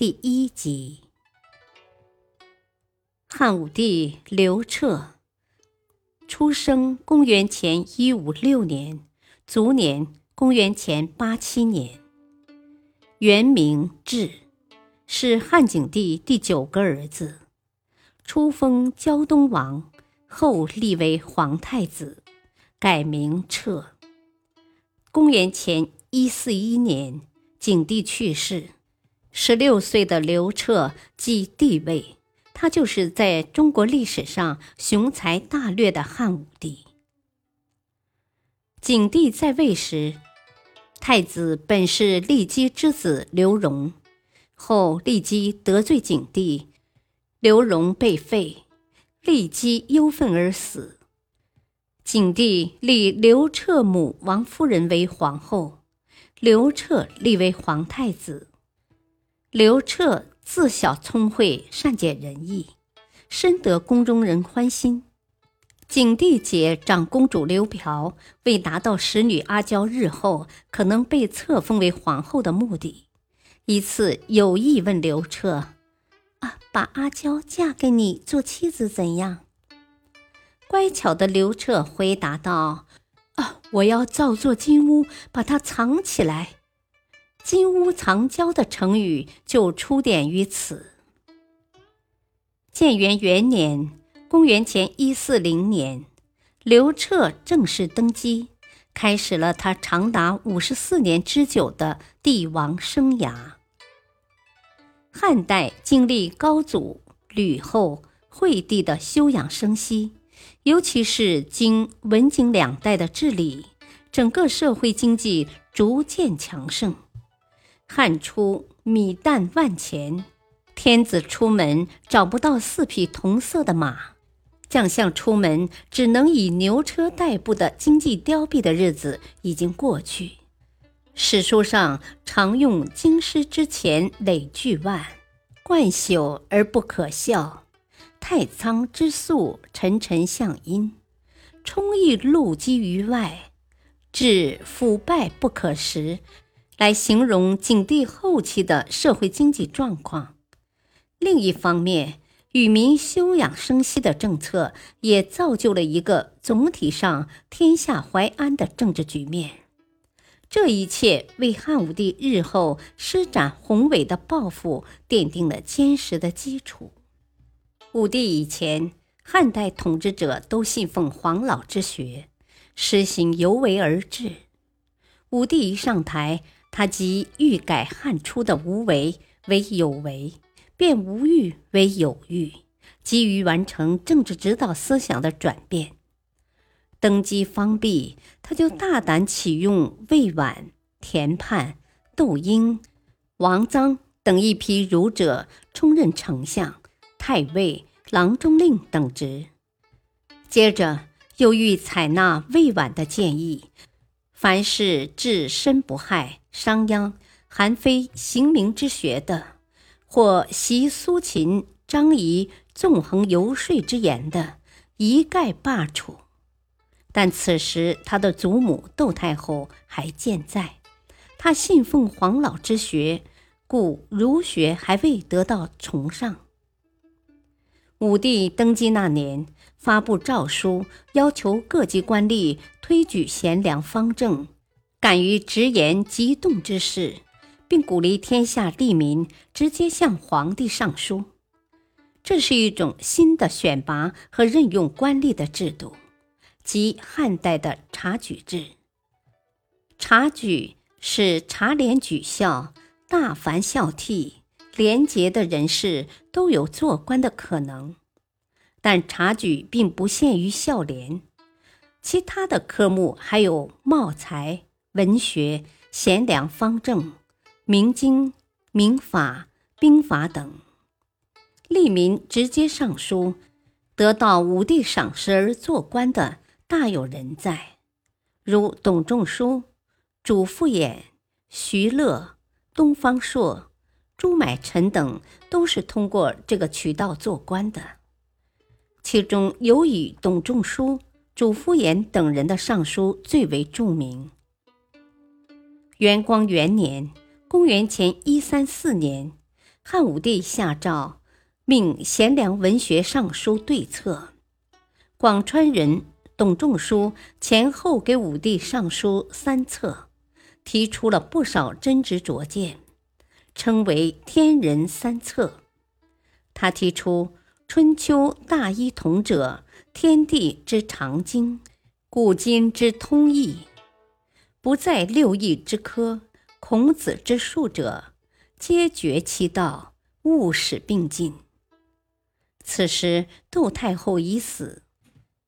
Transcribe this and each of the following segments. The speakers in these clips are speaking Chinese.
第一集，汉武帝刘彻，出生公元前一五六年，卒年公元前八七年。原名智，是汉景帝第九个儿子，初封胶东王，后立为皇太子，改名彻。公元前一四一年，景帝去世。十六岁的刘彻继帝位，他就是在中国历史上雄才大略的汉武帝。景帝在位时，太子本是骊姬之子刘荣，后骊姬得罪景帝，刘荣被废，骊姬忧愤而死。景帝立刘彻母王夫人为皇后，刘彻立为皇太子。刘彻自小聪慧，善解人意，深得宫中人欢心。景帝姐长公主刘嫖为达到使女阿娇日后可能被册封为皇后的目的，一次有意问刘彻：“啊，把阿娇嫁给你做妻子怎样？”乖巧的刘彻回答道：“啊，我要造座金屋，把她藏起来。”金屋藏娇的成语就出典于此。建元元年（公元前一四零年），刘彻正式登基，开始了他长达五十四年之久的帝王生涯。汉代经历高祖、吕后、惠帝的休养生息，尤其是经文景两代的治理，整个社会经济逐渐强盛。汉初米淡万钱，天子出门找不到四匹同色的马，将相出门只能以牛车代步的经济凋敝的日子已经过去。史书上常用“京师之前累巨万，冠朽而不可笑；太仓之粟，沉沉向阴，充溢露积于外，至腐败不可食。”来形容景帝后期的社会经济状况。另一方面，与民休养生息的政策也造就了一个总体上天下怀安的政治局面。这一切为汉武帝日后施展宏伟的抱负奠定了坚实的基础。武帝以前，汉代统治者都信奉黄老之学，实行由为而治。武帝一上台，他即欲改汉初的无为为有为，变无欲为有欲，急于完成政治指导思想的转变。登基方毕，他就大胆启用魏婉、田盼、窦婴、王臧等一批儒者充任丞相、太尉、郎中令等职。接着又欲采纳魏婉的建议。凡事置身不害、商鞅、韩非刑名之学的，或习苏秦、张仪纵横游说之言的，一概罢黜。但此时他的祖母窦太后还健在，他信奉黄老之学，故儒学还未得到崇尚。武帝登基那年。发布诏书，要求各级官吏推举贤良方正、敢于直言极动之事，并鼓励天下吏民直接向皇帝上书。这是一种新的选拔和任用官吏的制度，即汉代的察举制。察举是察廉举孝，大凡孝悌、廉洁的人士都有做官的可能。但察举并不限于孝廉，其他的科目还有茂才、文学、贤良方正、明经、明法、兵法等。吏民直接上书，得到武帝赏识而做官的大有人在，如董仲舒、主父偃、徐乐、东方朔、朱买臣等，都是通过这个渠道做官的。其中尤以董仲舒、主父偃等人的上书最为著名。元光元年（公元前一三四年），汉武帝下诏。命贤良文学尚书对策，广川人董仲舒前后给武帝上书三册，提出了不少真知灼见，称为“天人三策”。他提出“春秋大一统者，天地之常经，古今之通义，不在六艺之科，孔子之术者，皆绝其道，勿使并进。”此时，窦太后已死，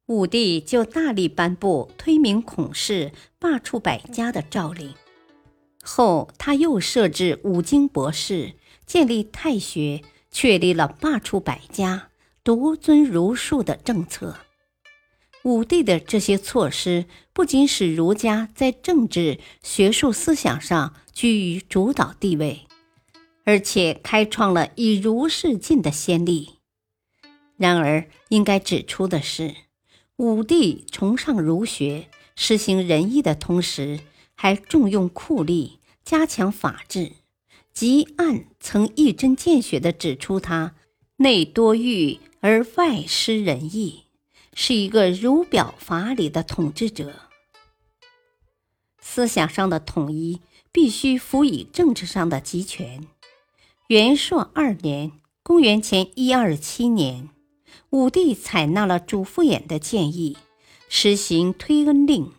武帝就大力颁布推明孔氏、罢黜百家的诏令。后他又设置五经博士，建立太学，确立了罢黜百家、独尊儒术的政策。武帝的这些措施，不仅使儒家在政治、学术思想上居于主导地位，而且开创了以儒释进的先例。然而，应该指出的是，武帝崇尚儒学、实行仁义的同时，还重用酷吏，加强法治。汲黯曾一针见血地指出，他内多欲而外失仁义，是一个儒表法理的统治者。思想上的统一必须辅以政治上的集权。元朔二年（公元前一二七年）。武帝采纳了主父偃的建议，实行推恩令，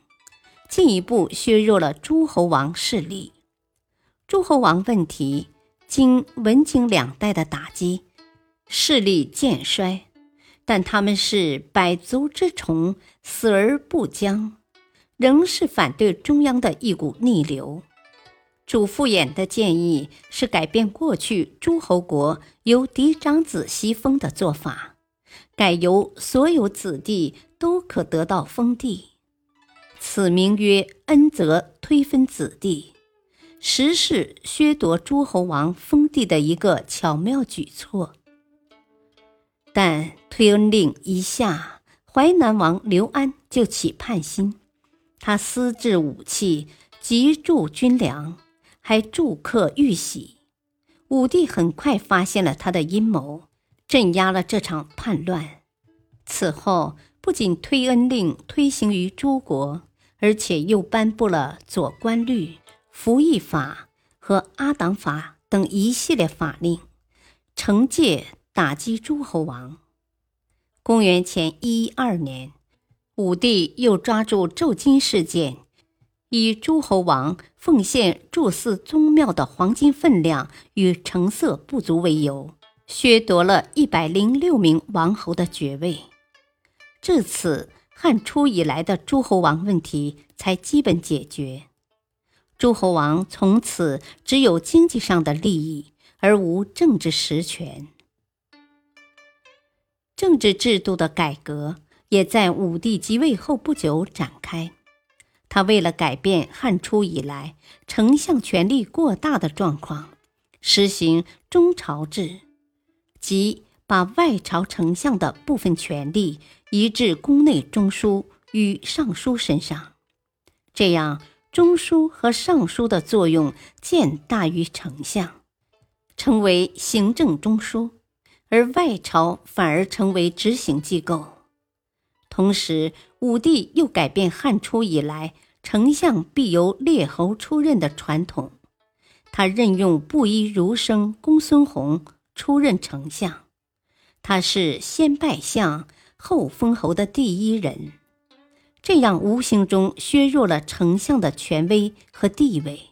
进一步削弱了诸侯王势力。诸侯王问题经文景两代的打击，势力渐衰，但他们是百足之虫，死而不僵，仍是反对中央的一股逆流。主父偃的建议是改变过去诸侯国由嫡长子袭封的做法。改由所有子弟都可得到封地，此名曰恩泽推分子弟，实是削夺诸侯王封地的一个巧妙举措。但推恩令一下，淮南王刘安就起叛心，他私制武器，急铸军粮，还铸刻玉玺。武帝很快发现了他的阴谋。镇压了这场叛乱。此后，不仅推恩令推行于诸国，而且又颁布了左官律、服役法和阿党法等一系列法令，惩戒打击诸侯王。公元前一二年，武帝又抓住镀金事件，以诸侯王奉献祝祀宗庙的黄金分量与成色不足为由。削夺了一百零六名王侯的爵位，至此汉初以来的诸侯王问题才基本解决。诸侯王从此只有经济上的利益，而无政治实权。政治制度的改革也在武帝即位后不久展开。他为了改变汉初以来丞相权力过大的状况，实行中朝制。即把外朝丞相的部分权力移至宫内中书与尚书身上，这样中书和尚书的作用渐大于丞相，成为行政中枢，而外朝反而成为执行机构。同时，武帝又改变汉初以来丞相必由列侯出任的传统，他任用布衣儒生公孙弘。出任丞相，他是先拜相后封侯的第一人，这样无形中削弱了丞相的权威和地位。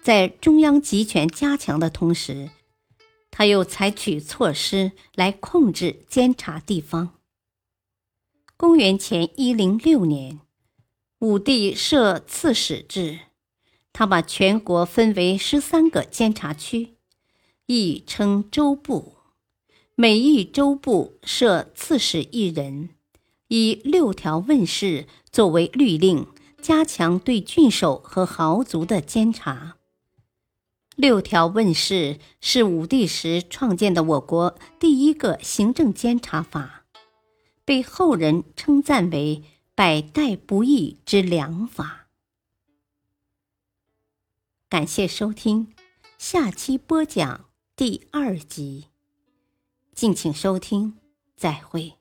在中央集权加强的同时，他又采取措施来控制监察地方。公元前一零六年，武帝设刺史制，他把全国分为十三个监察区，亦称州部，每一州部设刺史一人，以六条问事作为律令，加强对郡守和豪族的监察。六条问事是武帝时创建的我国第一个行政监察法，被后人称赞为百代不易之良法。感谢收听，下期播讲第二集，敬请收听，再会。